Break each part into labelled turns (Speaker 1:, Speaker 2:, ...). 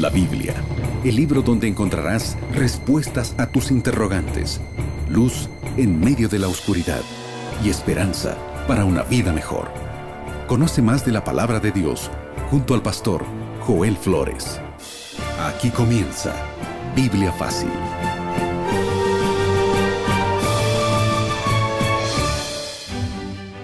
Speaker 1: La Biblia, el libro donde encontrarás respuestas a tus interrogantes, luz en medio de la oscuridad y esperanza para una vida mejor. Conoce más de la palabra de Dios junto al pastor Joel Flores. Aquí comienza Biblia Fácil.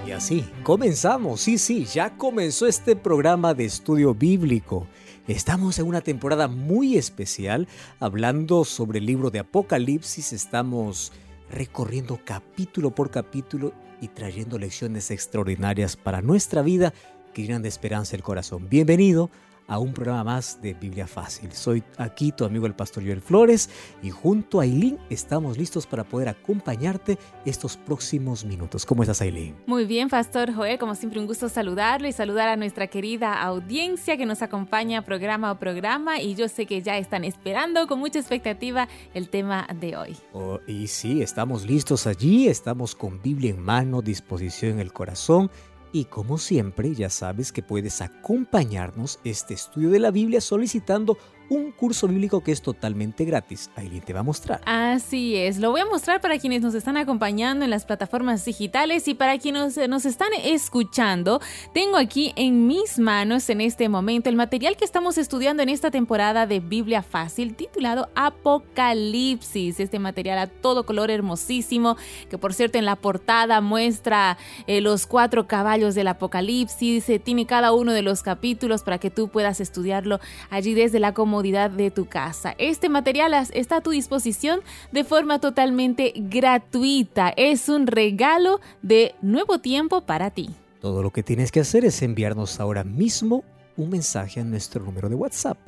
Speaker 2: Y así, comenzamos, sí, sí, ya comenzó este programa de estudio bíblico. Estamos en una temporada muy especial hablando sobre el libro de Apocalipsis. Estamos recorriendo capítulo por capítulo y trayendo lecciones extraordinarias para nuestra vida que llenan de esperanza el corazón. Bienvenido a un programa más de Biblia Fácil. Soy aquí tu amigo el pastor Joel Flores y junto a Aileen estamos listos para poder acompañarte estos próximos minutos. ¿Cómo estás Aileen?
Speaker 3: Muy bien, pastor Joel, como siempre un gusto saludarlo y saludar a nuestra querida audiencia que nos acompaña programa a programa y yo sé que ya están esperando con mucha expectativa el tema de hoy.
Speaker 2: Oh, y sí, estamos listos allí, estamos con Biblia en mano, disposición en el corazón y como siempre, ya sabes que puedes acompañarnos este estudio de la Biblia solicitando un curso bíblico que es totalmente gratis. Aileen te va a mostrar.
Speaker 3: Así es, lo voy a mostrar para quienes nos están acompañando en las plataformas digitales y para quienes nos están escuchando. Tengo aquí en mis manos en este momento el material que estamos estudiando en esta temporada de Biblia Fácil titulado Apocalipsis. Este material a todo color hermosísimo que por cierto en la portada muestra eh, los cuatro caballos del Apocalipsis. Eh, tiene cada uno de los capítulos para que tú puedas estudiarlo allí desde la comunidad de tu casa. Este material está a tu disposición de forma totalmente gratuita. Es un regalo de nuevo tiempo para ti.
Speaker 2: Todo lo que tienes que hacer es enviarnos ahora mismo un mensaje a nuestro número de WhatsApp,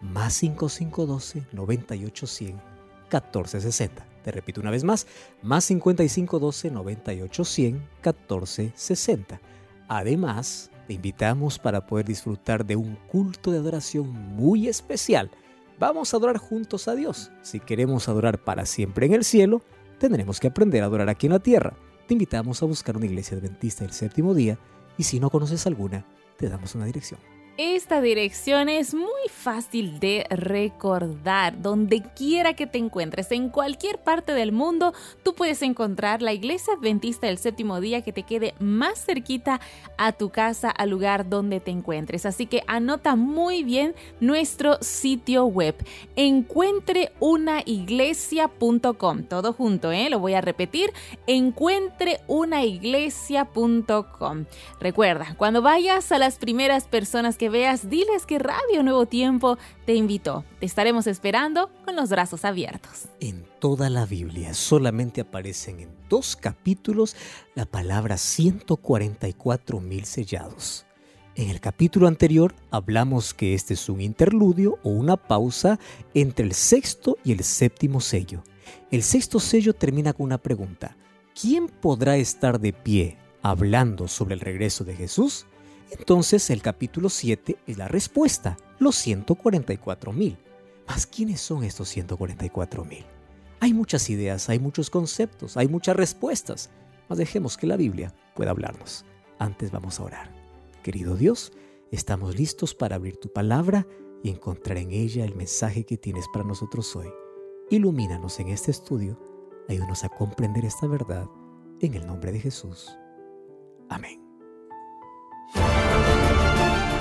Speaker 2: más 5512 98100 1460. Te repito una vez más, más 5512 98100 1460. Además, te invitamos para poder disfrutar de un culto de adoración muy especial. Vamos a adorar juntos a Dios. Si queremos adorar para siempre en el cielo, tendremos que aprender a adorar aquí en la tierra. Te invitamos a buscar una iglesia adventista del séptimo día y si no conoces alguna, te damos una dirección.
Speaker 3: Esta dirección es muy fácil de recordar. Donde quiera que te encuentres, en cualquier parte del mundo, tú puedes encontrar la iglesia adventista del séptimo día que te quede más cerquita a tu casa, al lugar donde te encuentres. Así que anota muy bien nuestro sitio web, encuentreunaiglesia.com. Todo junto, ¿eh? Lo voy a repetir, encuentreunaiglesia.com. Recuerda, cuando vayas a las primeras personas que veas, diles que Radio Nuevo Tiempo te invitó. Te estaremos esperando con los brazos abiertos.
Speaker 2: En toda la Biblia solamente aparecen en dos capítulos la palabra 144 mil sellados. En el capítulo anterior hablamos que este es un interludio o una pausa entre el sexto y el séptimo sello. El sexto sello termina con una pregunta. ¿Quién podrá estar de pie hablando sobre el regreso de Jesús? Entonces el capítulo 7 es la respuesta, los 144 mil. ¿Más quiénes son estos 144 mil? Hay muchas ideas, hay muchos conceptos, hay muchas respuestas, mas dejemos que la Biblia pueda hablarnos. Antes vamos a orar. Querido Dios, estamos listos para abrir tu palabra y encontrar en ella el mensaje que tienes para nosotros hoy. Ilumínanos en este estudio, ayúdanos a comprender esta verdad, en el nombre de Jesús. Amén.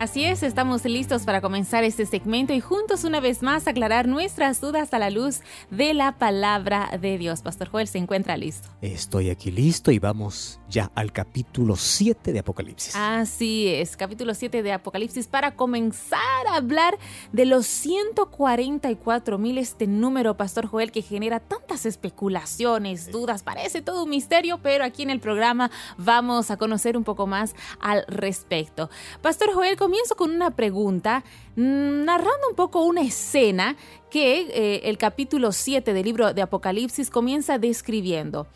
Speaker 3: Así es, estamos listos para comenzar este segmento y juntos una vez más aclarar nuestras dudas a la luz de la palabra de Dios. Pastor Joel se encuentra listo.
Speaker 2: Estoy aquí listo y vamos ya al capítulo 7 de Apocalipsis.
Speaker 3: Así es, capítulo 7 de Apocalipsis para comenzar a hablar de los 144 mil, este número, Pastor Joel, que genera tantas especulaciones, dudas, parece todo un misterio, pero aquí en el programa vamos a conocer un poco más al respecto. Pastor Joel, comienzo con una pregunta, mm, narrando un poco una escena que eh, el capítulo 7 del libro de Apocalipsis comienza describiendo.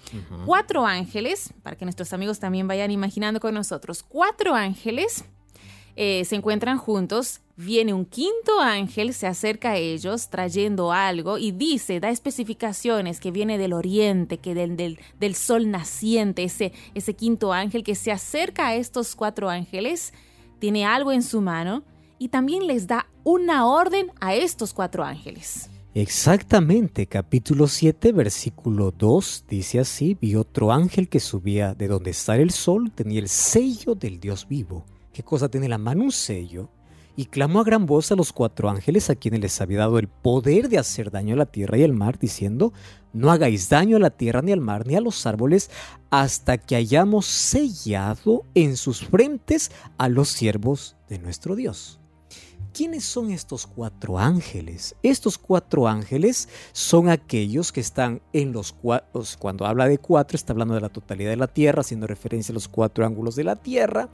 Speaker 3: Cuatro ángeles, para que nuestros amigos también vayan imaginando con nosotros, cuatro ángeles eh, se encuentran juntos viene un quinto ángel, se acerca a ellos trayendo algo y dice, da especificaciones que viene del oriente, que del, del, del sol naciente, ese, ese quinto ángel que se acerca a estos cuatro ángeles, tiene algo en su mano y también les da una orden a estos cuatro ángeles.
Speaker 2: Exactamente, capítulo 7, versículo 2 dice así, vi otro ángel que subía de donde está el sol, tenía el sello del Dios vivo. ¿Qué cosa tiene la mano? Un sello. Y clamó a gran voz a los cuatro ángeles a quienes les había dado el poder de hacer daño a la tierra y al mar, diciendo, no hagáis daño a la tierra ni al mar ni a los árboles hasta que hayamos sellado en sus frentes a los siervos de nuestro Dios. ¿Quiénes son estos cuatro ángeles? Estos cuatro ángeles son aquellos que están en los cuatro, cuando habla de cuatro, está hablando de la totalidad de la tierra, haciendo referencia a los cuatro ángulos de la tierra,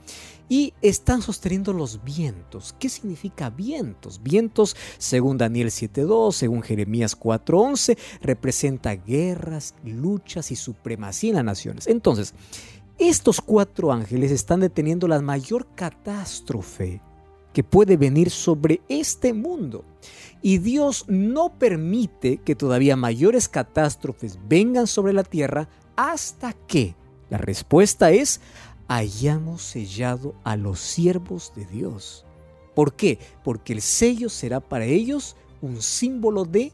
Speaker 2: y están sosteniendo los vientos. ¿Qué significa vientos? Vientos, según Daniel 7.2, según Jeremías 4.11, representa guerras, luchas y supremacía en las naciones. Entonces, estos cuatro ángeles están deteniendo la mayor catástrofe que puede venir sobre este mundo. Y Dios no permite que todavía mayores catástrofes vengan sobre la tierra hasta que, la respuesta es, hayamos sellado a los siervos de Dios. ¿Por qué? Porque el sello será para ellos un símbolo de,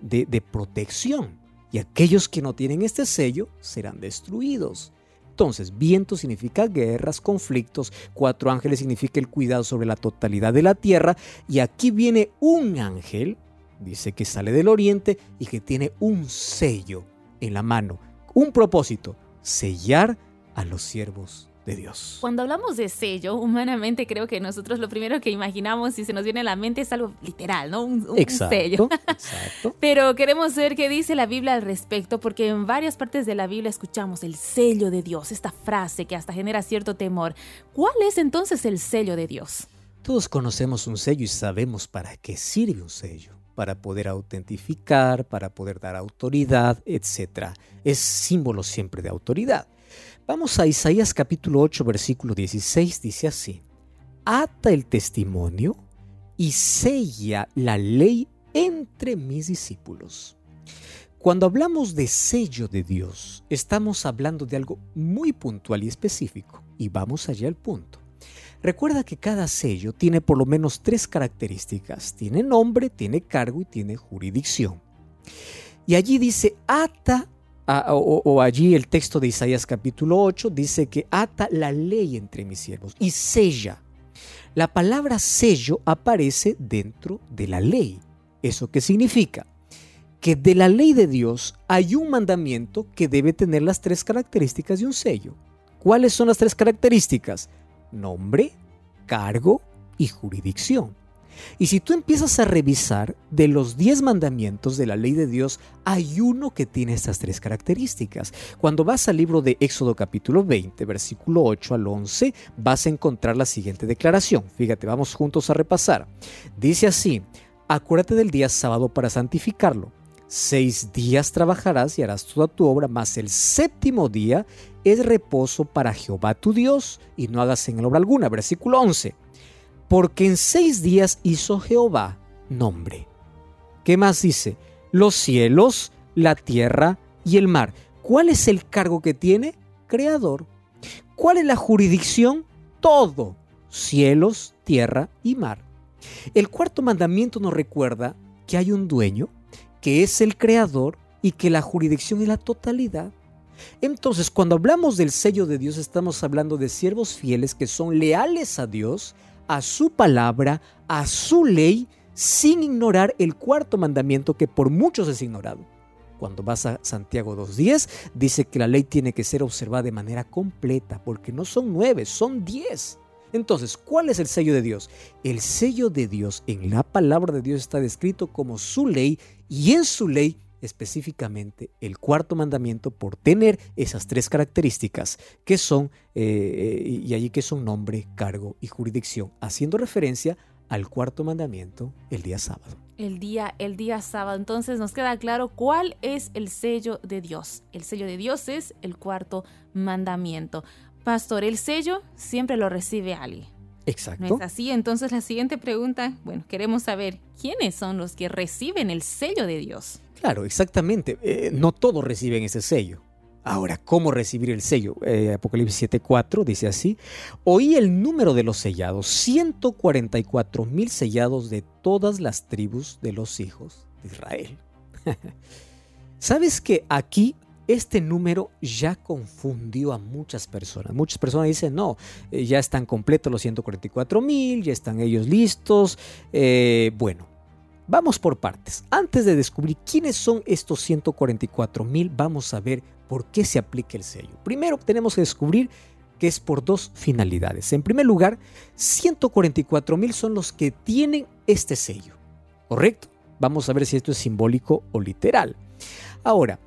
Speaker 2: de, de protección. Y aquellos que no tienen este sello serán destruidos. Entonces, viento significa guerras, conflictos, cuatro ángeles significa el cuidado sobre la totalidad de la tierra, y aquí viene un ángel, dice que sale del oriente y que tiene un sello en la mano, un propósito, sellar a los siervos de Dios.
Speaker 3: Cuando hablamos de sello, humanamente creo que nosotros lo primero que imaginamos y se nos viene a la mente es algo literal, ¿no? Un, sello. Exacto. Pero queremos ver qué dice la Biblia al respecto, porque en varias partes de la Biblia escuchamos el sello de Dios, esta frase que hasta genera cierto temor. ¿Cuál es entonces el sello de Dios?
Speaker 2: Todos conocemos un sello y sabemos para qué sirve un sello para poder autentificar, para poder dar autoridad, etc. Es símbolo siempre de autoridad. Vamos a Isaías capítulo 8, versículo 16, dice así, ata el testimonio y sella la ley entre mis discípulos. Cuando hablamos de sello de Dios, estamos hablando de algo muy puntual y específico, y vamos allá al punto. Recuerda que cada sello tiene por lo menos tres características. Tiene nombre, tiene cargo y tiene jurisdicción. Y allí dice, ata o, allí el texto de Isaías capítulo 8 dice que ata la ley entre mis siervos y sella. La palabra sello aparece dentro de la ley. ¿Eso qué significa? Que de la ley de Dios hay un mandamiento que debe tener las tres características de un sello. ¿Cuáles son las tres características? Nombre, cargo y jurisdicción. Y si tú empiezas a revisar de los 10 mandamientos de la ley de Dios, hay uno que tiene estas tres características. Cuando vas al libro de Éxodo capítulo 20, versículo 8 al 11, vas a encontrar la siguiente declaración. Fíjate, vamos juntos a repasar. Dice así, acuérdate del día sábado para santificarlo. Seis días trabajarás y harás toda tu obra, mas el séptimo día es reposo para Jehová tu Dios y no hagas en él obra alguna. Versículo 11 porque en seis días hizo Jehová nombre. ¿Qué más dice? Los cielos, la tierra y el mar. ¿Cuál es el cargo que tiene? Creador. ¿Cuál es la jurisdicción? Todo. Cielos, tierra y mar. El cuarto mandamiento nos recuerda que hay un dueño, que es el creador y que la jurisdicción es la totalidad. Entonces, cuando hablamos del sello de Dios, estamos hablando de siervos fieles que son leales a Dios, a su palabra, a su ley, sin ignorar el cuarto mandamiento que por muchos es ignorado. Cuando vas a Santiago 2.10, dice que la ley tiene que ser observada de manera completa, porque no son nueve, son diez. Entonces, ¿cuál es el sello de Dios? El sello de Dios en la palabra de Dios está descrito como su ley y en su ley específicamente el cuarto mandamiento por tener esas tres características que son, eh, y allí que son nombre, cargo y jurisdicción, haciendo referencia al cuarto mandamiento el día sábado.
Speaker 3: El día, el día sábado. Entonces nos queda claro cuál es el sello de Dios. El sello de Dios es el cuarto mandamiento. Pastor, el sello siempre lo recibe alguien.
Speaker 2: Exacto.
Speaker 3: ¿No es así? Entonces la siguiente pregunta, bueno, queremos saber quiénes son los que reciben el sello de Dios.
Speaker 2: Claro, exactamente. Eh, no todos reciben ese sello. Ahora, ¿cómo recibir el sello? Eh, Apocalipsis 7.4 dice así, oí el número de los sellados, 144 mil sellados de todas las tribus de los hijos de Israel. ¿Sabes que aquí este número ya confundió a muchas personas? Muchas personas dicen, no, eh, ya están completos los 144 mil, ya están ellos listos. Eh, bueno, vamos por partes. Antes de descubrir quiénes son estos 144 mil, vamos a ver por qué se aplica el sello. Primero tenemos que descubrir que es por dos finalidades. En primer lugar, 144 mil son los que tienen este sello. ¿Correcto? Vamos a ver si esto es simbólico o literal. Ahora,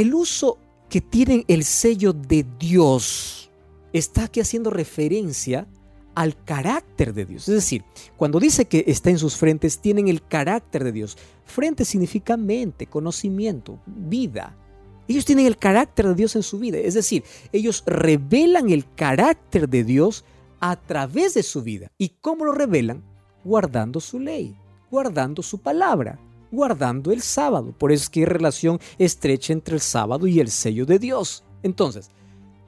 Speaker 2: el uso que tienen el sello de Dios está aquí haciendo referencia al carácter de Dios. Es decir, cuando dice que está en sus frentes, tienen el carácter de Dios. Frente significa mente, conocimiento, vida. Ellos tienen el carácter de Dios en su vida. Es decir, ellos revelan el carácter de Dios a través de su vida. ¿Y cómo lo revelan? Guardando su ley, guardando su palabra, guardando el sábado. Por eso es que hay relación estrecha entre el sábado y el sello de Dios. Entonces,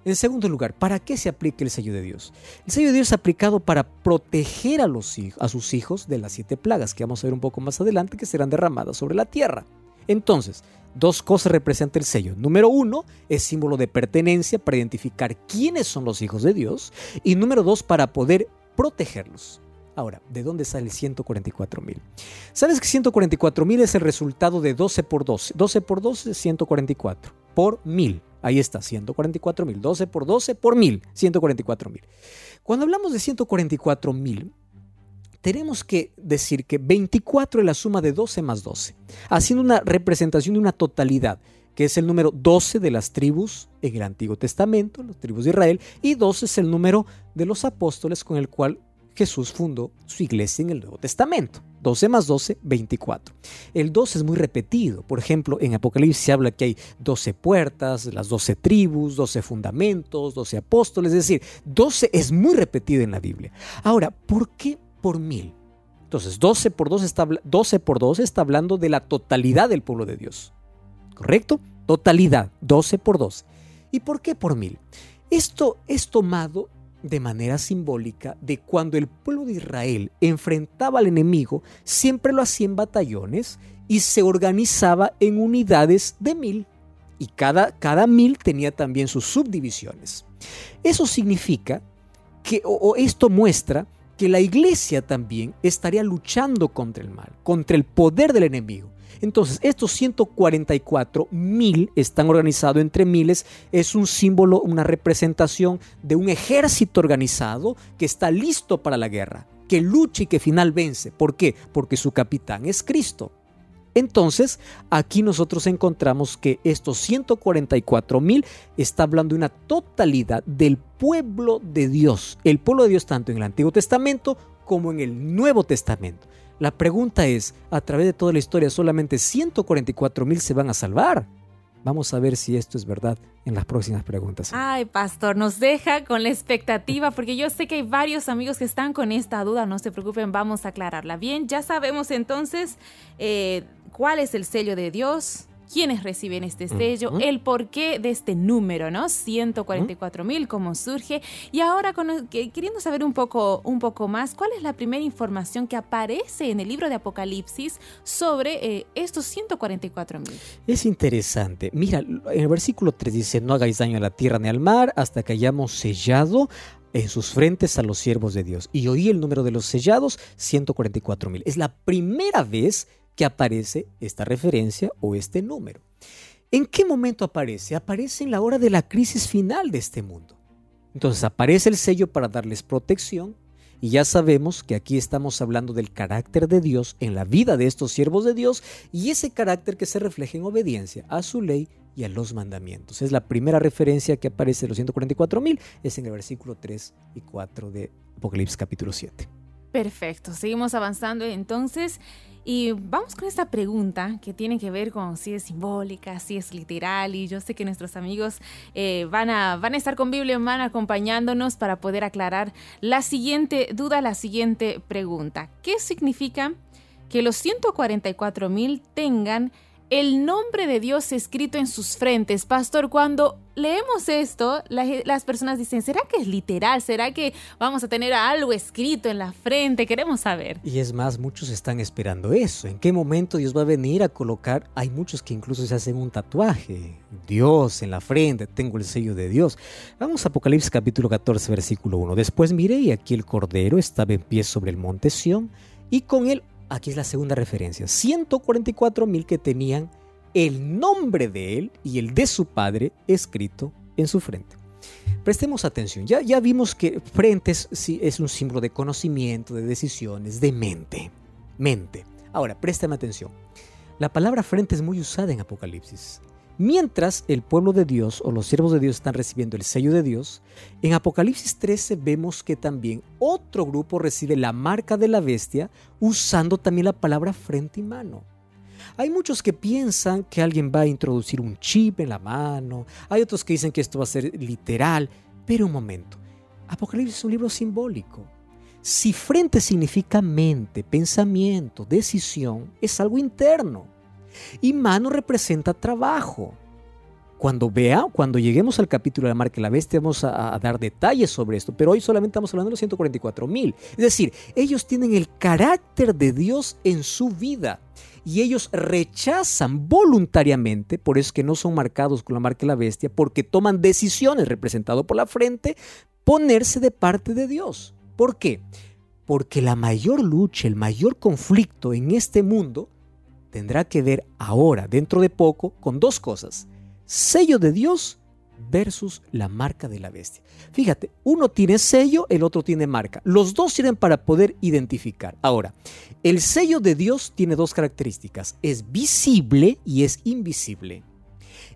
Speaker 2: en segundo lugar, ¿para qué se aplica el sello de Dios? El sello de Dios es aplicado para proteger a, los, a sus hijos de las siete plagas que vamos a ver un poco más adelante que serán derramadas sobre la tierra. Entonces, dos cosas representa el sello. Número uno, es símbolo de pertenencia para identificar quiénes son los hijos de Dios. Y número dos, para poder protegerlos. Ahora, ¿de dónde sale el 144 mil? ¿Sabes que 144 mil es el resultado de 12 por 12? 12 por 12 es 144 por mil. Ahí está, 144 mil. 12 por 12 por mil, 144 mil. Cuando hablamos de 144 mil, tenemos que decir que 24 es la suma de 12 más 12, haciendo una representación de una totalidad, que es el número 12 de las tribus en el Antiguo Testamento, las tribus de Israel, y 12 es el número de los apóstoles con el cual Jesús fundó su iglesia en el Nuevo Testamento. 12 más 12, 24. El 12 es muy repetido. Por ejemplo, en Apocalipsis se habla que hay 12 puertas, las 12 tribus, 12 fundamentos, 12 apóstoles. Es decir, 12 es muy repetido en la Biblia. Ahora, ¿por qué por mil. Entonces, 12 por 12 está, 12 por 12 está hablando de la totalidad del pueblo de Dios. ¿Correcto? Totalidad, 12 por 12. ¿Y por qué por mil? Esto es tomado de manera simbólica de cuando el pueblo de Israel enfrentaba al enemigo, siempre lo hacía en batallones y se organizaba en unidades de mil. Y cada, cada mil tenía también sus subdivisiones. Eso significa que, o esto muestra que la iglesia también estaría luchando contra el mal, contra el poder del enemigo. Entonces, estos 144 mil están organizados entre miles, es un símbolo, una representación de un ejército organizado que está listo para la guerra, que lucha y que final vence. ¿Por qué? Porque su capitán es Cristo. Entonces, aquí nosotros encontramos que estos 144 mil está hablando de una totalidad del pueblo de Dios, el pueblo de Dios tanto en el Antiguo Testamento como en el Nuevo Testamento. La pregunta es, a través de toda la historia, solamente 144 mil se van a salvar. Vamos a ver si esto es verdad en las próximas preguntas.
Speaker 3: Ay, pastor, nos deja con la expectativa porque yo sé que hay varios amigos que están con esta duda. No se preocupen, vamos a aclararla. Bien, ya sabemos entonces eh, cuál es el sello de Dios, quiénes reciben este sello, el porqué de este número, ¿no? 144 mil, cómo surge. Y ahora, queriendo saber un poco, un poco más, ¿cuál es la primera información que aparece en el libro de Apocalipsis sobre eh, estos 144 mil?
Speaker 2: Es interesante. Mira, en el versículo 3 dice, no hagáis daño a la tierra ni al mar hasta que hayamos sellado en sus frentes a los siervos de Dios. Y oí el número de los sellados, 144 mil. Es la primera vez que aparece esta referencia o este número. ¿En qué momento aparece? Aparece en la hora de la crisis final de este mundo. Entonces aparece el sello para darles protección y ya sabemos que aquí estamos hablando del carácter de Dios en la vida de estos siervos de Dios y ese carácter que se refleja en obediencia a su ley y a los mandamientos. Es la primera referencia que aparece de los 144 mil, es en el versículo 3 y 4 de Apocalipsis capítulo 7.
Speaker 3: Perfecto, seguimos avanzando entonces. Y vamos con esta pregunta que tiene que ver con si es simbólica, si es literal. Y yo sé que nuestros amigos eh, van, a, van a estar con Biblia en mano acompañándonos para poder aclarar la siguiente duda, la siguiente pregunta. ¿Qué significa que los 144 mil tengan el nombre de Dios escrito en sus frentes. Pastor, cuando leemos esto, las personas dicen, ¿será que es literal? ¿Será que vamos a tener algo escrito en la frente? Queremos saber.
Speaker 2: Y es más, muchos están esperando eso. ¿En qué momento Dios va a venir a colocar? Hay muchos que incluso se hacen un tatuaje. Dios en la frente, tengo el sello de Dios. Vamos a Apocalipsis capítulo 14, versículo 1. Después miré y aquí el Cordero estaba en pie sobre el monte Sión y con él aquí es la segunda referencia, 144 mil que tenían el nombre de él y el de su padre escrito en su frente. Prestemos atención, ya, ya vimos que frente es, es un símbolo de conocimiento, de decisiones, de mente. Mente. Ahora, préstame atención. La palabra frente es muy usada en Apocalipsis. Mientras el pueblo de Dios o los siervos de Dios están recibiendo el sello de Dios, en Apocalipsis 13 vemos que también otro grupo recibe la marca de la bestia usando también la palabra frente y mano. Hay muchos que piensan que alguien va a introducir un chip en la mano, hay otros que dicen que esto va a ser literal, pero un momento, Apocalipsis es un libro simbólico. Si frente significa mente, pensamiento, decisión, es algo interno. Y mano representa trabajo. Cuando vea, cuando lleguemos al capítulo de la marca de la bestia, vamos a, dar detalles sobre esto, pero hoy solamente estamos hablando de los 144 mil. Es decir, ellos tienen el carácter de Dios en su vida y ellos rechazan voluntariamente, por eso es que no son marcados con la marca de la bestia, porque toman decisiones representado por la frente, ponerse de parte de Dios. ¿Por qué? Porque la mayor lucha, el mayor conflicto en este mundo tendrá que ver ahora, dentro de poco, con dos cosas. Sello de Dios versus la marca de la bestia. Fíjate, uno tiene sello, el otro tiene marca. Los dos sirven para poder identificar. Ahora, el sello de Dios tiene dos características. Es visible y es invisible.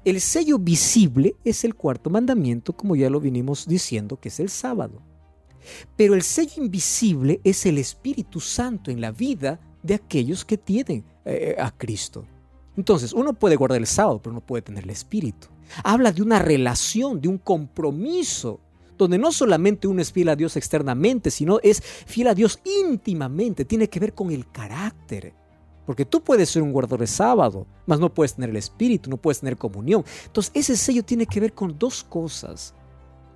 Speaker 2: El sello visible es el cuarto mandamiento, como ya lo vinimos diciendo, que es el sábado. Pero el sello invisible es el Espíritu Santo en la vida de aquellos que tienen eh, a Cristo. Entonces, uno puede guardar el sábado, pero no puede tener el espíritu. Habla de una relación, de un compromiso, donde no solamente uno es fiel a Dios externamente, sino es fiel a Dios íntimamente. Tiene que ver con el carácter. Porque tú puedes ser un guardador de sábado, mas no puedes tener el espíritu, no puedes tener comunión. Entonces, ese sello tiene que ver con dos cosas: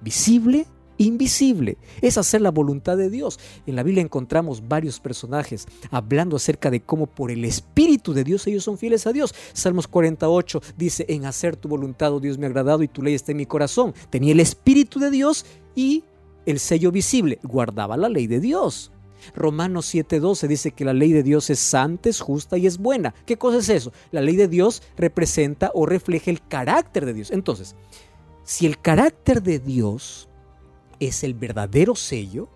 Speaker 2: visible invisible, es hacer la voluntad de Dios. En la Biblia encontramos varios personajes hablando acerca de cómo por el Espíritu de Dios ellos son fieles a Dios. Salmos 48 dice, en hacer tu voluntad, oh Dios me ha agradado y tu ley está en mi corazón. Tenía el Espíritu de Dios y el sello visible, guardaba la ley de Dios. Romanos 7:12 dice que la ley de Dios es santa, es justa y es buena. ¿Qué cosa es eso? La ley de Dios representa o refleja el carácter de Dios. Entonces, si el carácter de Dios es el verdadero sello,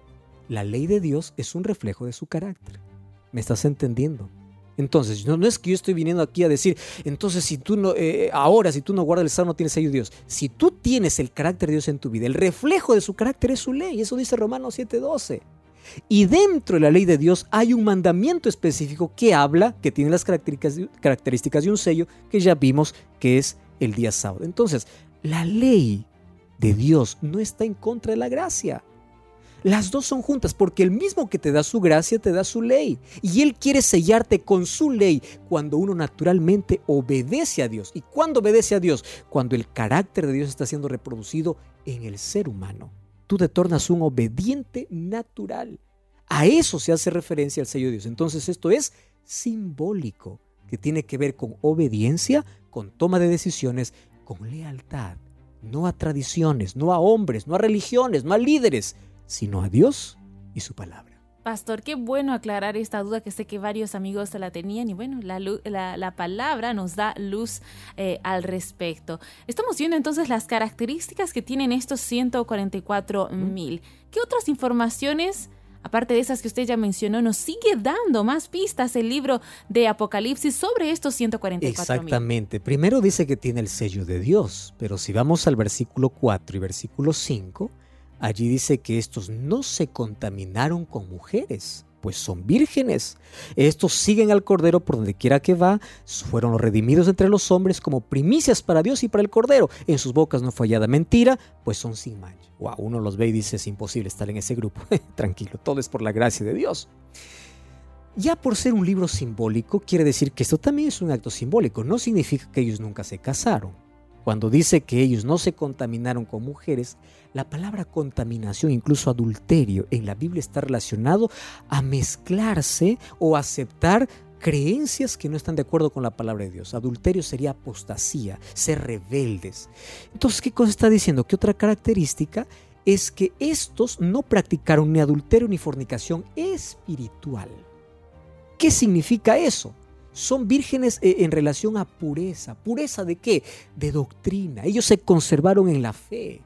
Speaker 2: la ley de Dios es un reflejo de su carácter. ¿Me estás entendiendo? Entonces, no, es que yo estoy viniendo aquí a decir, entonces si tú no, eh, ahora si tú no guardas el sábado no tienes sello de Dios. Si tú tienes el carácter de Dios en tu vida, el reflejo de su carácter es su ley. Eso dice Romanos 7:12. Y dentro de la ley de Dios hay un mandamiento específico que habla, que tiene las características de un sello que ya vimos que es el día sábado. Entonces, la ley de Dios no está en contra de la gracia. Las dos son juntas porque el mismo que te da su gracia te da su ley. Y Él quiere sellarte con su ley cuando uno naturalmente obedece a Dios. ¿Y cuando obedece a Dios? Cuando el carácter de Dios está siendo reproducido en el ser humano. Tú te tornas un obediente natural. A eso se hace referencia al sello de Dios. Entonces esto es simbólico, que tiene que ver con obediencia, con toma de decisiones, con lealtad no a tradiciones, no a hombres, no a religiones, no a líderes, sino a Dios y su palabra.
Speaker 3: Pastor, qué bueno aclarar esta duda que sé que varios amigos se la tenían y bueno, la, palabra nos da luz eh, al respecto. Estamos viendo entonces las características que tienen estos 144 mil. ¿Qué otras informaciones Aparte de esas que usted ya mencionó, nos sigue dando más pistas el libro de Apocalipsis sobre estos 144
Speaker 2: Exactamente. Primero dice que tiene el sello de Dios, pero si vamos al versículo 4 y versículo 5, allí dice que estos no se contaminaron con mujeres. Pues son vírgenes. Estos siguen al Cordero por donde quiera que va, fueron los redimidos entre los hombres como primicias para Dios y para el Cordero. En sus bocas no fue hallada mentira, pues son sin mancha. Wow, uno los ve y dice es imposible estar en ese grupo. Tranquilo, todo es por la gracia de Dios. Ya por ser un libro simbólico, quiere decir que esto también es un acto simbólico. No significa que ellos nunca se casaron. Cuando dice que ellos no se contaminaron con mujeres, la palabra contaminación, incluso adulterio, en la Biblia está relacionado a mezclarse o aceptar creencias que no están de acuerdo con la palabra de Dios. Adulterio sería apostasía, ser rebeldes. Entonces, ¿qué cosa está diciendo? Que otra característica es que estos no practicaron ni adulterio ni fornicación espiritual. ¿Qué significa eso? Son vírgenes eh, en relación a pureza. ¿Pureza de qué? De doctrina. Ellos se conservaron en la fe.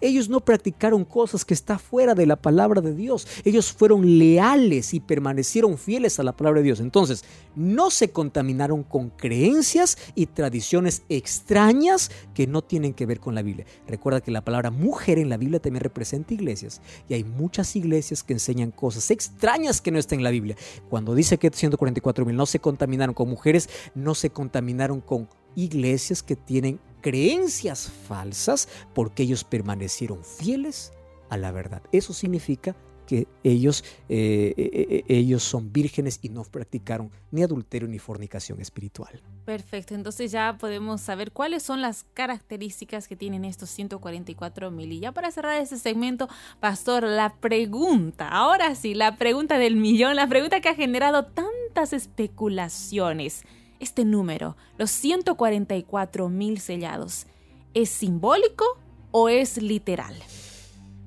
Speaker 2: Ellos no practicaron cosas que está fuera de la palabra de Dios. Ellos fueron leales y permanecieron fieles a la palabra de Dios. Entonces, no se contaminaron con creencias y tradiciones extrañas que no tienen que ver con la Biblia. Recuerda que la palabra mujer en la Biblia también representa iglesias. Y hay muchas iglesias que enseñan cosas extrañas que no están en la Biblia. Cuando dice que 144 mil no se contaminaron con mujeres, no se contaminaron con iglesias que tienen creencias falsas porque ellos permanecieron fieles a la verdad. Eso significa que ellos, eh, eh, eh, ellos son vírgenes y no practicaron ni adulterio ni fornicación espiritual.
Speaker 3: Perfecto, entonces ya podemos saber cuáles son las características que tienen estos 144 mil. Y ya para cerrar este segmento, Pastor, la pregunta, ahora sí, la pregunta del millón, la pregunta que ha generado tantas especulaciones este número, los 144 mil sellados, ¿es simbólico o es literal?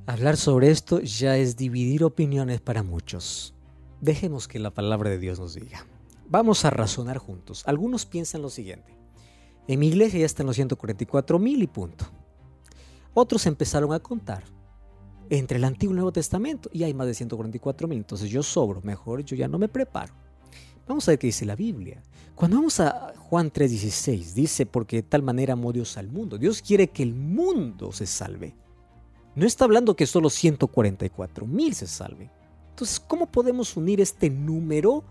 Speaker 2: Hablar sobre esto ya es dividir opiniones para muchos. Dejemos que la palabra de Dios nos diga. Vamos a razonar juntos. Algunos piensan lo siguiente. En mi iglesia ya están los 144 mil y punto. Otros empezaron a contar entre el Antiguo y el Nuevo Testamento y hay más de 144 mil. Entonces yo sobro, mejor yo ya no me preparo. Vamos a ver qué dice la Biblia. Cuando vamos a Juan 3:16, dice, porque de tal manera amó Dios al mundo. Dios quiere que el mundo se salve. No está hablando que solo 144 mil se salven. Entonces, ¿cómo podemos unir este número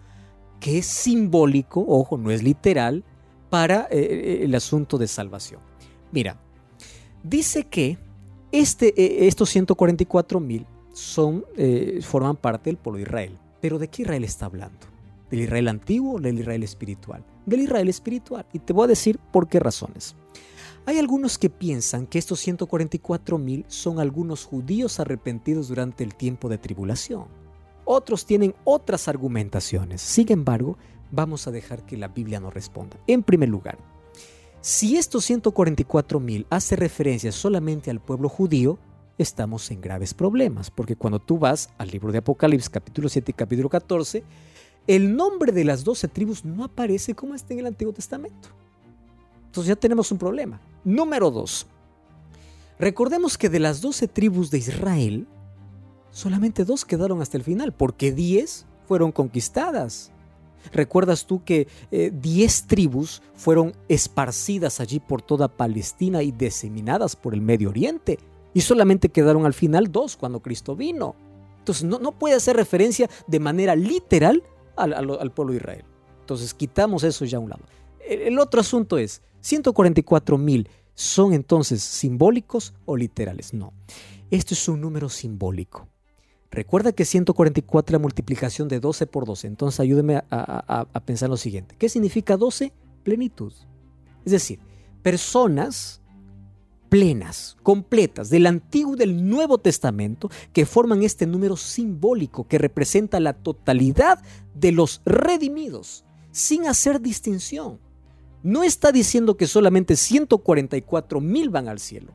Speaker 2: que es simbólico, ojo, no es literal, para eh, eh, el asunto de salvación? Mira, dice que este, eh, estos 144 mil son, forman parte del pueblo de Israel. Pero ¿de qué Israel está hablando? ¿Del Israel antiguo o del Israel espiritual? Del Israel espiritual. Y te voy a decir por qué razones. Hay algunos que piensan que estos 144 mil son algunos judíos arrepentidos durante el tiempo de tribulación. Otros tienen otras argumentaciones. Sin embargo, vamos a dejar que la Biblia nos responda. En primer lugar, si estos 144 mil hace referencia solamente al pueblo judío, estamos en graves problemas, porque cuando tú vas al libro de Apocalipsis capítulo 7 y capítulo 14, el nombre de las doce tribus no aparece como está en el Antiguo Testamento. Entonces ya tenemos un problema. Número dos. Recordemos que de las doce tribus de Israel, solamente dos quedaron hasta el final, porque diez fueron conquistadas. ¿Recuerdas tú que eh, diez tribus fueron esparcidas allí por toda Palestina y diseminadas por el Medio Oriente? Y solamente quedaron al final dos cuando Cristo vino. Entonces no, no puede hacer referencia de manera literal al, pueblo de Israel. Entonces quitamos eso ya a un lado. El, otro asunto es, 144 mil son entonces simbólicos o literales. No, esto es un número simbólico. Recuerda que 144 es la multiplicación de 12 por 12. Entonces ayúdeme a, a pensar lo siguiente. ¿Qué significa 12? Plenitud. Es decir, personas plenas, completas, del Antiguo y del Nuevo Testamento, que forman este número simbólico que representa la totalidad de los redimidos, sin hacer distinción. No está diciendo que solamente 144 mil van al cielo,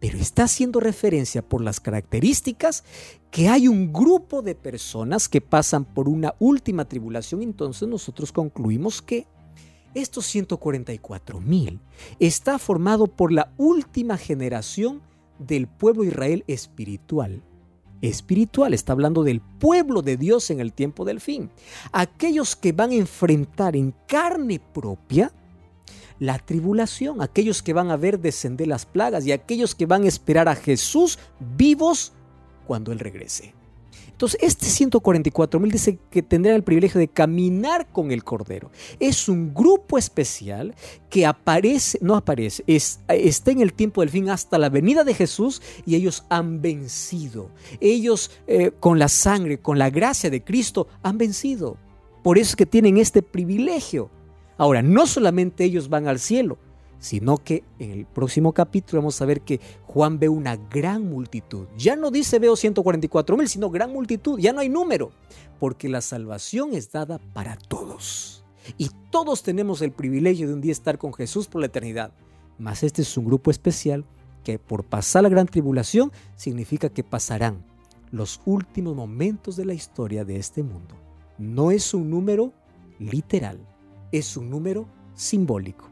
Speaker 2: pero está haciendo referencia por las características que hay un grupo de personas que pasan por una última tribulación, entonces nosotros concluimos que estos 144 mil está formado por la última generación del pueblo Israel espiritual. Espiritual, está hablando del pueblo de Dios en el tiempo del fin. Aquellos que van a enfrentar en carne propia la tribulación, aquellos que van a ver descender las plagas y aquellos que van a esperar a Jesús vivos cuando Él regrese. Entonces, este 144 mil dice que tendrán el privilegio de caminar con el Cordero. Es un grupo especial que aparece, no aparece, está en el tiempo del fin hasta la venida de Jesús y ellos han vencido. Ellos eh, con la sangre, con la gracia de Cristo, han vencido. Por eso es que tienen este privilegio. Ahora, no solamente ellos van al cielo, sino que en el próximo capítulo vamos a ver que Juan ve una gran multitud. Ya no dice veo 144 mil, sino gran multitud, ya no hay número, porque la salvación es dada para todos. Y todos tenemos el privilegio de un día estar con Jesús por la eternidad. Mas este es un grupo especial que por pasar la gran tribulación significa que pasarán los últimos momentos de la historia de este mundo. No es un número literal, es un número simbólico.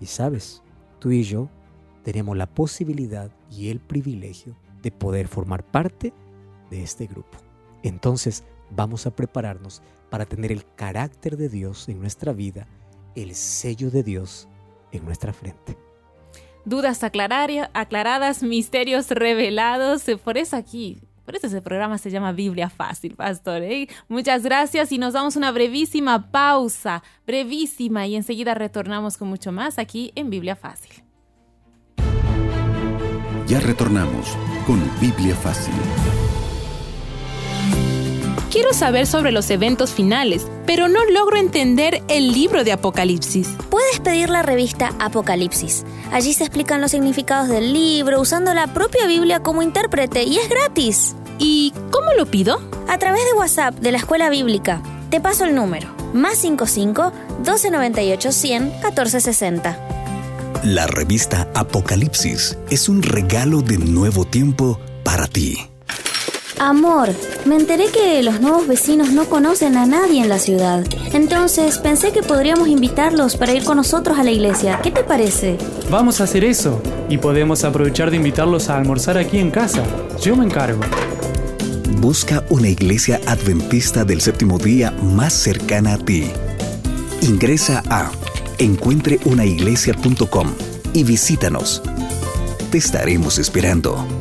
Speaker 2: Y sabes, tú y yo tenemos la posibilidad y el privilegio de poder formar parte de este grupo. Entonces vamos a prepararnos para tener el carácter de Dios en nuestra vida, el sello de Dios en nuestra frente.
Speaker 3: Dudas aclaradas, misterios revelados. Por eso aquí por eso ese programa se llama Biblia Fácil, pastor. ¿eh? Muchas gracias y nos damos una brevísima pausa, brevísima, y enseguida retornamos con mucho más aquí en Biblia Fácil.
Speaker 1: Ya retornamos con Biblia Fácil.
Speaker 4: Quiero saber sobre los eventos finales, pero no logro entender el libro de Apocalipsis.
Speaker 5: Puedes pedir la revista Apocalipsis. Allí se explican los significados del libro usando la propia Biblia como intérprete y es gratis.
Speaker 4: ¿Y cómo lo pido?
Speaker 5: A través de WhatsApp de la Escuela Bíblica. Te paso el número. Más 55 1298 100 1460.
Speaker 1: La revista Apocalipsis es un regalo de nuevo tiempo para ti.
Speaker 5: Amor, me enteré que los nuevos vecinos no conocen a nadie en la ciudad. Entonces pensé que podríamos invitarlos para ir con nosotros a la iglesia. ¿Qué te parece?
Speaker 6: Vamos a hacer eso. Y podemos aprovechar de invitarlos a almorzar aquí en casa. Yo me encargo.
Speaker 1: Busca una iglesia adventista del séptimo día más cercana a ti. Ingresa a encuentreunaiglesia.com y visítanos. Te estaremos esperando.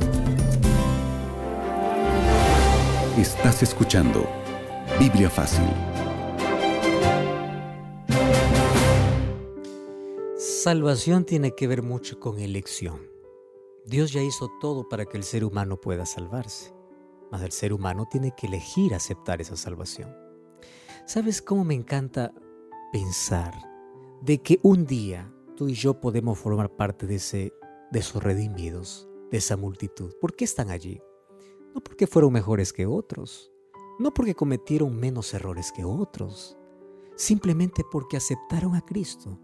Speaker 1: Estás escuchando Biblia Fácil.
Speaker 2: Salvación tiene que ver mucho con elección. Dios ya hizo todo para que el ser humano pueda salvarse, mas el ser humano tiene que elegir aceptar esa salvación. ¿Sabes cómo me encanta pensar de que un día tú y yo podemos formar parte de, ese, de esos redimidos, de esa multitud? ¿Por qué están allí? No porque fueron mejores que otros, no porque cometieron menos errores que otros, simplemente porque aceptaron a Cristo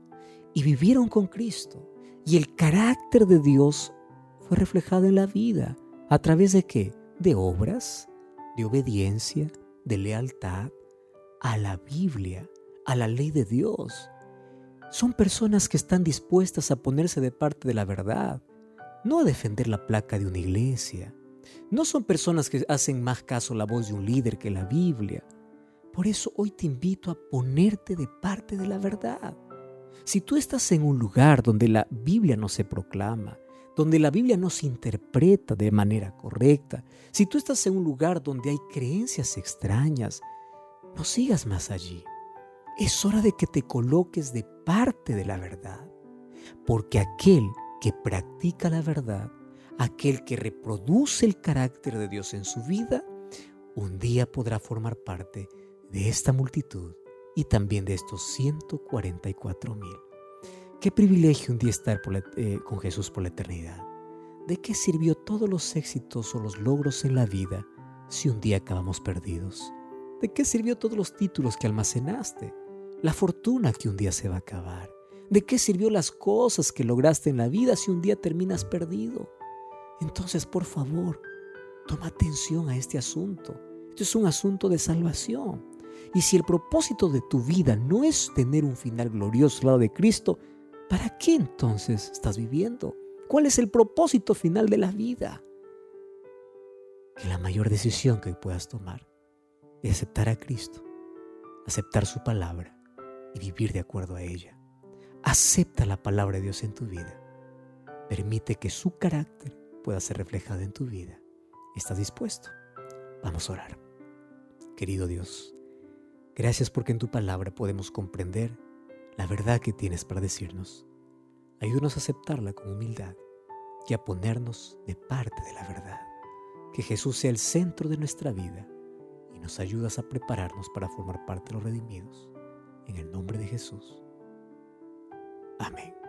Speaker 2: y vivieron con Cristo. Y el carácter de Dios fue reflejado en la vida. ¿A través de qué? De obras, de obediencia, de lealtad a la Biblia, a la ley de Dios. Son personas que están dispuestas a ponerse de parte de la verdad, no a defender la placa de una iglesia, no son personas que hacen más caso la voz de un líder que la Biblia. Por eso hoy te invito a ponerte de parte de la verdad. Si tú estás en un lugar donde la Biblia no se proclama, donde la Biblia no se interpreta de manera correcta, si tú estás en un lugar donde hay creencias extrañas, no sigas más allí. Es hora de que te coloques de parte de la verdad, porque aquel que practica la verdad aquel que reproduce el carácter de Dios en su vida, un día podrá formar parte de esta multitud y también de estos 144 mil. Qué privilegio un día estar eh, con Jesús por la eternidad. ¿De qué sirvió todos los éxitos o los logros en la vida si un día acabamos perdidos? ¿De qué sirvió todos los títulos que almacenaste? La fortuna que un día se va a acabar. ¿De qué sirvió las cosas que lograste en la vida si un día terminas perdido? Entonces, por favor, toma atención a este asunto. Esto es un asunto de salvación. Y si el propósito de tu vida no es tener un final glorioso al lado de Cristo, ¿para qué entonces estás viviendo? ¿Cuál es el propósito final de la vida? Que la mayor decisión que puedas tomar es aceptar a Cristo, aceptar su palabra y vivir de acuerdo a ella. Acepta la palabra de Dios en tu vida. Permite que su carácter pueda ser reflejado en tu vida. ¿Estás dispuesto? Vamos a orar. Querido Dios, gracias porque en tu palabra podemos comprender la verdad que tienes para decirnos. Ayúdanos a aceptarla con humildad y a ponernos de parte de la verdad. Que Jesús sea el centro de nuestra vida y nos ayudas a prepararnos para formar parte de los redimidos. En el nombre de Jesús. Amén.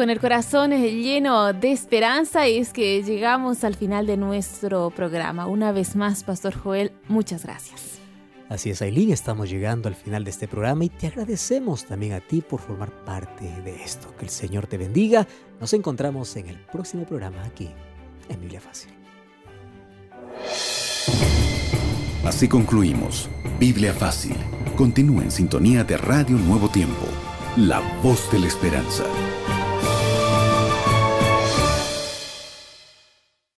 Speaker 3: Con el corazón lleno de esperanza es que llegamos al final de nuestro programa. Una vez más, Pastor Joel, muchas gracias.
Speaker 2: Así es, Aileen, estamos llegando al final de este programa y te agradecemos también a ti por formar parte de esto. Que el Señor te bendiga. Nos encontramos en el próximo programa aquí en Biblia Fácil.
Speaker 1: Así concluimos. Biblia Fácil. Continúa en sintonía de Radio Nuevo Tiempo, la voz de la esperanza.